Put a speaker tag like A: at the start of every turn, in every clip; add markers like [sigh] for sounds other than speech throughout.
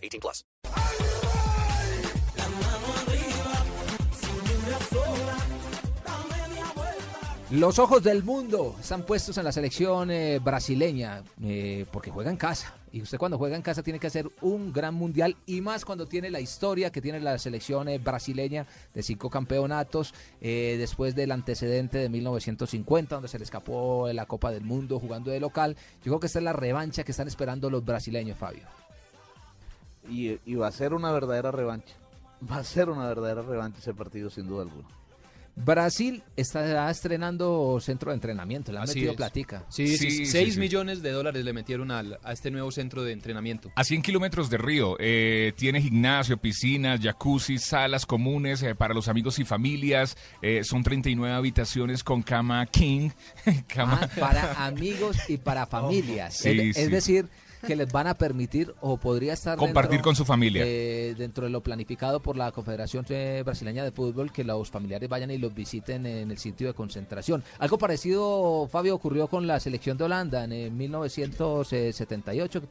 A: 18 plus.
B: Los ojos del mundo están puestos en la selección eh, brasileña eh, porque juega en casa. Y usted cuando juega en casa tiene que hacer un gran mundial y más cuando tiene la historia que tiene la selección eh, brasileña de cinco campeonatos eh, después del antecedente de 1950 donde se le escapó la Copa del Mundo jugando de local. Yo creo que esta es la revancha que están esperando los brasileños, Fabio.
C: Y, y va a ser una verdadera revancha. Va a ser una verdadera revancha ese partido sin duda alguna.
B: Brasil está estrenando centro de entrenamiento, le han
D: Así
B: metido
D: es.
B: platica.
D: Sí,
E: Sí,
D: sí,
E: sí,
D: 6
E: sí.
D: millones de dólares le metieron al- a este nuevo centro de entrenamiento.
E: A 100 kilómetros de Río, eh, tiene gimnasio, piscinas, jacuzzi, salas comunes eh, para los amigos y familias. eh, son 39 habitaciones con cama king. [laughs] cama-
B: Ah, para amigos y para familias. [laughs]
E: Sí,
B: es, decir, que les van a permitir o podría estar
E: Compartir
B: dentro
E: con su familia.
B: de- dentro de lo planificado por la Confederación eh, Brasileña de Fútbol que los familiares vayan y los visiten en el sitio de concentración. Algo parecido, Fabio, ocurrió con la selección de Holanda en eh, 1978.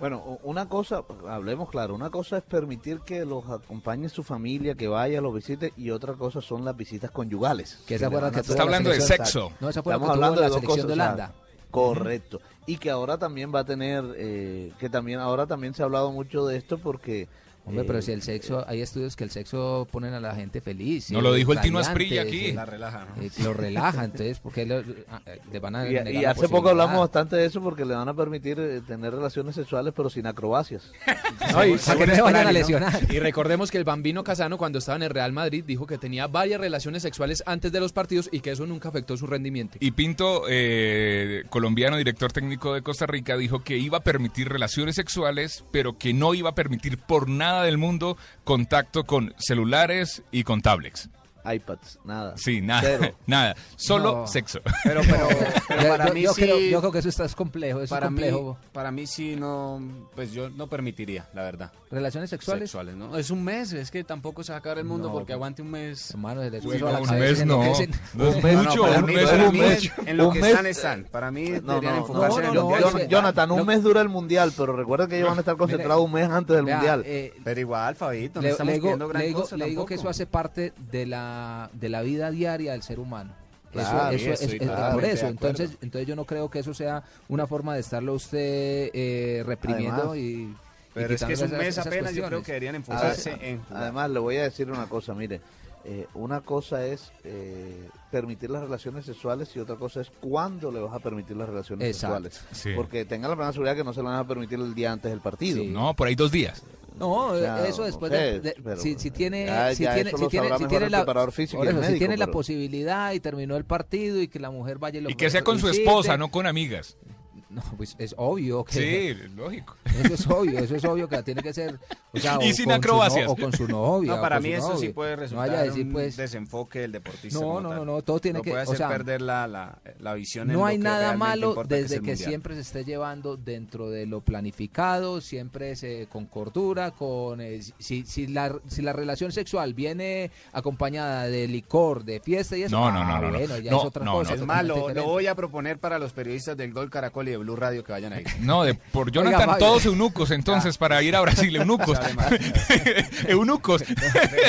C: Bueno, u- una cosa, hablemos claro, una cosa es permitir que los acompañe su familia, que vaya, los visite, y otra cosa son las visitas conyugales.
B: Que esa la que tuvo
E: Está
B: la
E: hablando de sexo.
B: No, esa fue la que
C: Estamos hablando
B: la
C: de dos
B: selección
C: cosas.
B: de
C: o sea,
B: Holanda.
C: correcto. Y que ahora también va a tener, eh, que también ahora también se ha hablado mucho de esto porque...
B: Hombre,
C: eh,
B: pero si el sexo, hay estudios que el sexo ponen a la gente feliz.
E: No
B: eh,
E: lo dijo el Tino Asprilla aquí.
B: eh,
E: La
D: relaja,
B: eh, lo relaja, entonces, porque le, ah, eh, le van a
C: Y,
B: negar
C: y
B: la
C: hace poco hablamos bastante de eso porque le van a permitir eh, tener relaciones sexuales pero sin acrobacias. [laughs]
D: No, y
B: Para que no se vayan a
D: ¿no?
B: lesionar.
D: Y recordemos que el Bambino Casano, cuando estaba en el Real Madrid, dijo que tenía varias relaciones sexuales antes de los partidos y que eso nunca afectó su rendimiento.
E: Y Pinto, eh, colombiano, director técnico de Costa Rica, dijo que iba a permitir relaciones sexuales, pero que no iba a permitir por nada del mundo contacto con celulares y con tablets.
C: iPads, nada.
E: Sí, nada,
C: Cero. [laughs]
E: nada, solo
B: No.
E: sexo.
F: Pero, pero, [laughs] pero para
B: yo,
F: mí
B: yo
F: sí.
B: creo, yo creo que eso está es complejo, eso
F: para
B: es
F: mí,
B: complejo.
F: para mí sí no, pues yo no permitiría, la verdad.
B: Relaciones sexuales.
F: Sexuales, ¿no? Es un mes, es que tampoco se va a acabar el mundo
B: No,
F: porque aguante un mes.
B: Hermano, les
E: Uy,
B: sube a la
E: no, un mes no. No
C: Un mes,
E: mucho, un
F: mí,
E: mes,
F: para
E: un
F: mí
E: mes.
F: en lo
C: un
F: que
C: mes-
F: están están. Para mí
C: No,
F: deberían
C: no,
F: enfocarse
B: no,
F: en el
B: no,
F: mundial.
C: Jonathan, un mes dura el mundial, pero recuerda que ellos van a estar concentrados un mes antes del mundial.
B: eh,
F: Pero igual, Fabito, no
B: le,
F: estamos pidiendo gran
B: le digo-
F: cosa
B: le digo que eso hace parte de la, de la vida diaria del ser humano.
C: Claro,
B: eso, eso, es, por eso. Entonces, entonces yo no creo que eso sea una forma de estarlo usted eh, reprimiendo
C: Además-
B: y, y
F: Pero es que es un mes
B: esas- esas
F: apenas, yo creo que deberían
C: Además,
F: enfocarse en jugar.
C: además, le voy a decir una cosa, mire, eh, una cosa es eh, permitir las relaciones sexuales y otra cosa es cuándo le vas a permitir las relaciones
B: Exacto.
C: sexuales.
E: Sí.
C: Porque tenga la plena seguridad que no se le van a permitir el día antes del partido.
B: Sí.
E: No, por ahí dos días.
B: No,
C: O sea,
B: eso después
C: no
B: de,
C: sé,
B: de-
C: pero
B: si, si tiene,
C: ya-
B: si
C: ya
B: tiene, si tiene, si tiene la,
C: físico
B: eso, si tiene la posibilidad y terminó el partido y que la mujer vaya y lo
E: Y que sea con su esposa, no con amigas.
B: No, pues es obvio que
E: Sí, [laughs] lógico.
B: eso es obvio, eso es obvio que tiene que ser o sea, [laughs]
E: Y
B: o
E: sin
B: con su no-
E: acrobacias.
B: o con su novia.
F: No, para mí eso sí puede resultar
B: decir
F: un
B: pues
F: desenfoque del deportista.
B: No, no, no, no, todo tiene
F: Lo
B: que-
F: puede
B: o
F: hacer
B: sea,
F: perder la, la, la visión en
B: no
F: lo
B: hay
F: que
B: nada malo desde
F: es
B: que, siempre se esté llevando dentro de lo planificado, siempre es, eh, con cordura, con eh, si, si la si la relación sexual viene acompañada de licor, de fiesta y eso,
E: No, no,
B: ah,
E: no, no, no.
B: bueno, ya
E: No,
B: es otra
E: no,
B: cosa.
E: no.
F: Es
B: totalmente
F: más, lo, voy a proponer para los periodistas del Gol Caracol y de Blue Radio que vayan ahí.
E: No, de, por Jonathan,
B: Fabio.
E: todos eunucos entonces para ir a Brasil, [laughs] eunucos. [laughs] eunucos.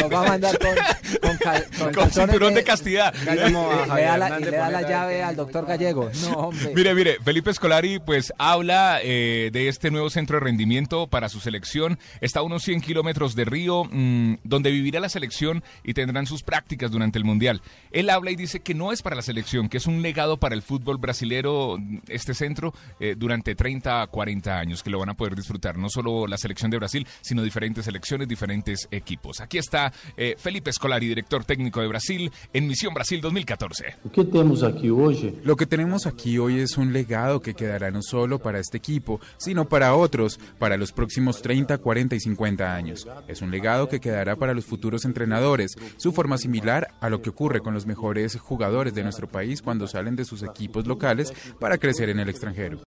B: Nos va a mandar con, con, cal- con
E: Con
B: calzones
E: cinturón de castidad. [laughs]
F: Como
B: le da la, y
F: Hernández
B: le da la
F: Boneta,
B: llave al doctor Gallego. No, hombre.
E: Mire, mire, Felipe Escolari pues habla eh, de este nuevo centro de rendimiento para su selección. Está a unos 100 kilómetros de Río, mm, donde vivirá la selección y tendrán sus prácticas durante el Mundial. Él habla y dice que no es para la selección, que es un legado para el fútbol brasilero mm, este centro eh, durante 30 a 40 años, que lo van a poder disfrutar, no solo la selección de Brasil, sino diferentes selecciones, diferentes equipos. Aquí está eh, Felipe Scolari, director técnico de Brasil, en Misión Brasil 2014.
G: O que temos aqui hoje
H: Lo que tenemos aquí hoy es un legado que quedará no solo para este equipo, sino para otros, para los próximos 30, 40 y 50 años. Es un legado que quedará para los futuros entrenadores, su forma similar a lo que ocurre con los mejores jugadores de nuestro país cuando salen de sus equipos locales para crecer en el extranjero.